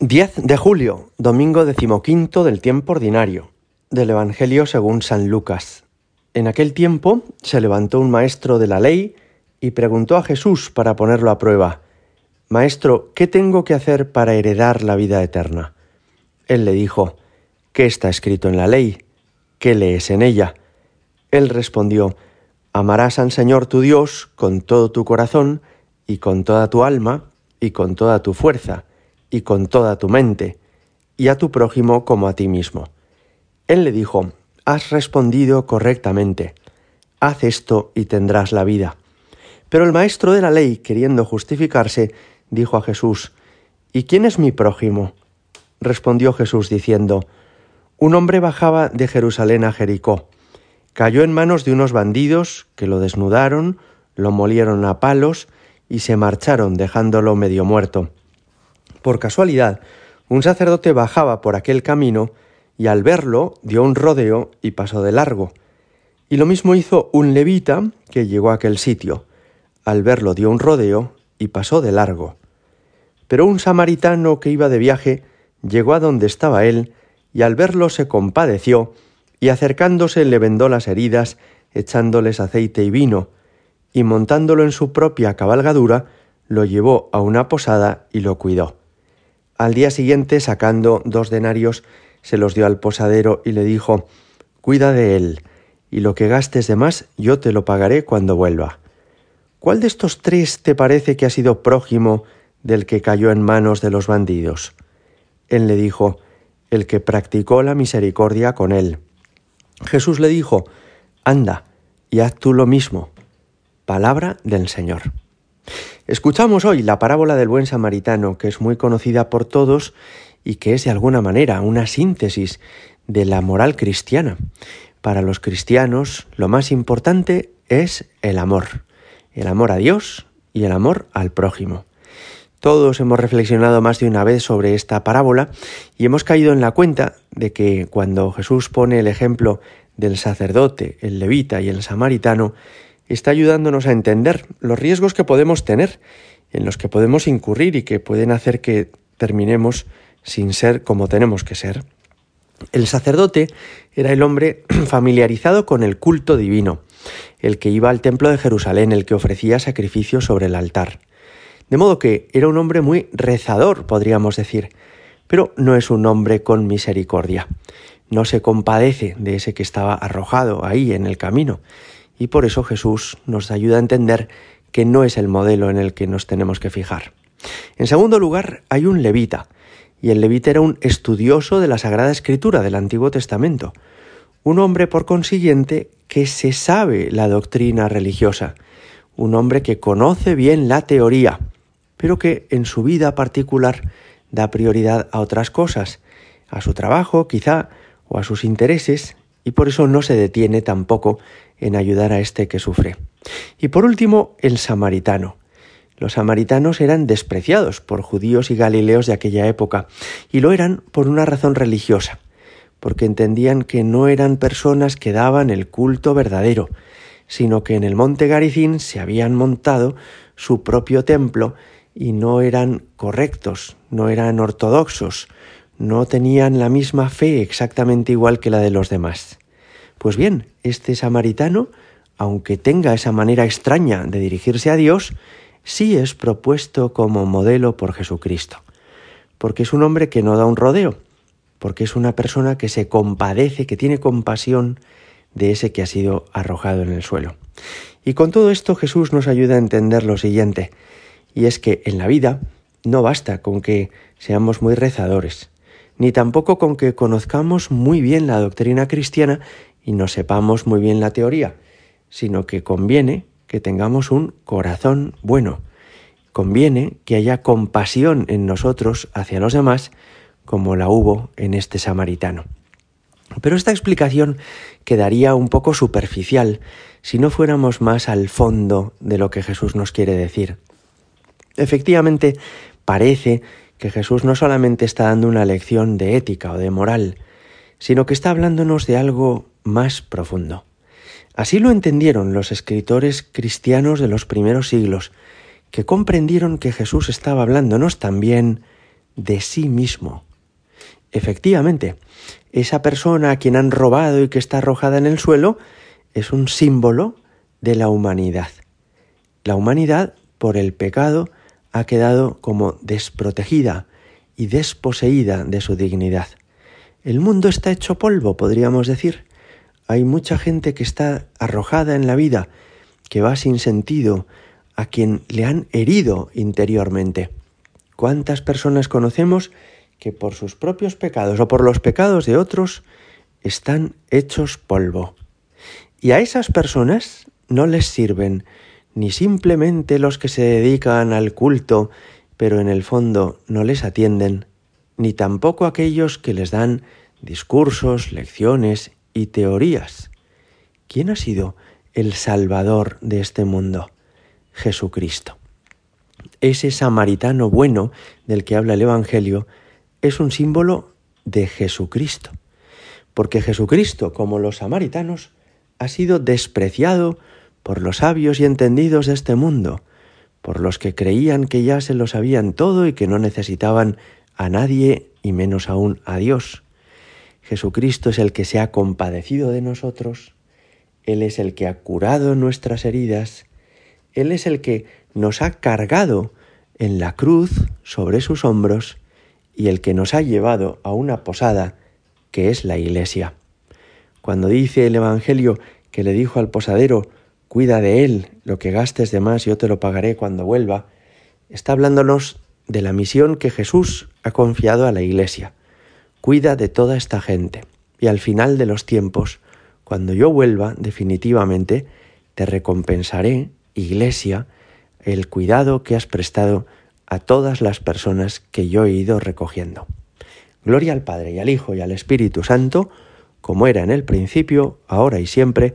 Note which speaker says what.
Speaker 1: 10 de julio, domingo decimoquinto del tiempo ordinario, del Evangelio según San Lucas. En aquel tiempo se levantó un maestro de la ley y preguntó a Jesús para ponerlo a prueba, Maestro, ¿qué tengo que hacer para heredar la vida eterna? Él le dijo, ¿qué está escrito en la ley? ¿Qué lees en ella? Él respondió, Amarás al Señor tu Dios con todo tu corazón y con toda tu alma y con toda tu fuerza y con toda tu mente, y a tu prójimo como a ti mismo. Él le dijo, Has respondido correctamente, haz esto y tendrás la vida. Pero el maestro de la ley, queriendo justificarse, dijo a Jesús, ¿Y quién es mi prójimo? Respondió Jesús diciendo, Un hombre bajaba de Jerusalén a Jericó, cayó en manos de unos bandidos que lo desnudaron, lo molieron a palos y se marcharon dejándolo medio muerto. Por casualidad, un sacerdote bajaba por aquel camino y al verlo dio un rodeo y pasó de largo. Y lo mismo hizo un levita que llegó a aquel sitio. Al verlo dio un rodeo y pasó de largo. Pero un samaritano que iba de viaje llegó a donde estaba él y al verlo se compadeció y acercándose le vendó las heridas echándoles aceite y vino y montándolo en su propia cabalgadura lo llevó a una posada y lo cuidó. Al día siguiente, sacando dos denarios, se los dio al posadero y le dijo Cuida de él, y lo que gastes de más yo te lo pagaré cuando vuelva. ¿Cuál de estos tres te parece que ha sido prójimo del que cayó en manos de los bandidos? Él le dijo El que practicó la misericordia con él. Jesús le dijo Anda, y haz tú lo mismo. Palabra del Señor. Escuchamos hoy la parábola del buen samaritano, que es muy conocida por todos y que es de alguna manera una síntesis de la moral cristiana. Para los cristianos lo más importante es el amor, el amor a Dios y el amor al prójimo. Todos hemos reflexionado más de una vez sobre esta parábola y hemos caído en la cuenta de que cuando Jesús pone el ejemplo del sacerdote, el levita y el samaritano, está ayudándonos a entender los riesgos que podemos tener, en los que podemos incurrir y que pueden hacer que terminemos sin ser como tenemos que ser. El sacerdote era el hombre familiarizado con el culto divino, el que iba al templo de Jerusalén, el que ofrecía sacrificios sobre el altar. De modo que era un hombre muy rezador, podríamos decir, pero no es un hombre con misericordia. No se compadece de ese que estaba arrojado ahí en el camino, y por eso Jesús nos ayuda a entender que no es el modelo en el que nos tenemos que fijar. En segundo lugar, hay un levita, y el levita era un estudioso de la Sagrada Escritura del Antiguo Testamento, un hombre por consiguiente que se sabe la doctrina religiosa, un hombre que conoce bien la teoría, pero que en su vida particular da prioridad a otras cosas, a su trabajo quizá o a sus intereses, y por eso no se detiene tampoco en ayudar a este que sufre. Y por último, el samaritano. Los samaritanos eran despreciados por judíos y galileos de aquella época, y lo eran por una razón religiosa, porque entendían que no eran personas que daban el culto verdadero, sino que en el monte Garicín se habían montado su propio templo y no eran correctos, no eran ortodoxos, no tenían la misma fe exactamente igual que la de los demás. Pues bien, este samaritano, aunque tenga esa manera extraña de dirigirse a Dios, sí es propuesto como modelo por Jesucristo, porque es un hombre que no da un rodeo, porque es una persona que se compadece, que tiene compasión de ese que ha sido arrojado en el suelo. Y con todo esto Jesús nos ayuda a entender lo siguiente, y es que en la vida no basta con que seamos muy rezadores, ni tampoco con que conozcamos muy bien la doctrina cristiana y no sepamos muy bien la teoría, sino que conviene que tengamos un corazón bueno. Conviene que haya compasión en nosotros hacia los demás, como la hubo en este samaritano. Pero esta explicación quedaría un poco superficial si no fuéramos más al fondo de lo que Jesús nos quiere decir. Efectivamente, parece que Jesús no solamente está dando una lección de ética o de moral, sino que está hablándonos de algo más profundo. Así lo entendieron los escritores cristianos de los primeros siglos, que comprendieron que Jesús estaba hablándonos también de sí mismo. Efectivamente, esa persona a quien han robado y que está arrojada en el suelo es un símbolo de la humanidad. La humanidad, por el pecado, ha quedado como desprotegida y desposeída de su dignidad. El mundo está hecho polvo, podríamos decir. Hay mucha gente que está arrojada en la vida, que va sin sentido, a quien le han herido interiormente. ¿Cuántas personas conocemos que por sus propios pecados o por los pecados de otros están hechos polvo? Y a esas personas no les sirven ni simplemente los que se dedican al culto, pero en el fondo no les atienden, ni tampoco aquellos que les dan discursos, lecciones y teorías. ¿Quién ha sido el Salvador de este mundo? Jesucristo. Ese samaritano bueno del que habla el Evangelio es un símbolo de Jesucristo, porque Jesucristo, como los samaritanos, ha sido despreciado por los sabios y entendidos de este mundo, por los que creían que ya se lo sabían todo y que no necesitaban a nadie y menos aún a Dios. Jesucristo es el que se ha compadecido de nosotros, Él es el que ha curado nuestras heridas, Él es el que nos ha cargado en la cruz sobre sus hombros y el que nos ha llevado a una posada que es la iglesia. Cuando dice el Evangelio que le dijo al posadero, cuida de él, lo que gastes de más yo te lo pagaré cuando vuelva, está hablándonos de la misión que Jesús ha confiado a la iglesia. Cuida de toda esta gente y al final de los tiempos, cuando yo vuelva definitivamente, te recompensaré, iglesia, el cuidado que has prestado a todas las personas que yo he ido recogiendo. Gloria al Padre y al Hijo y al Espíritu Santo, como era en el principio, ahora y siempre,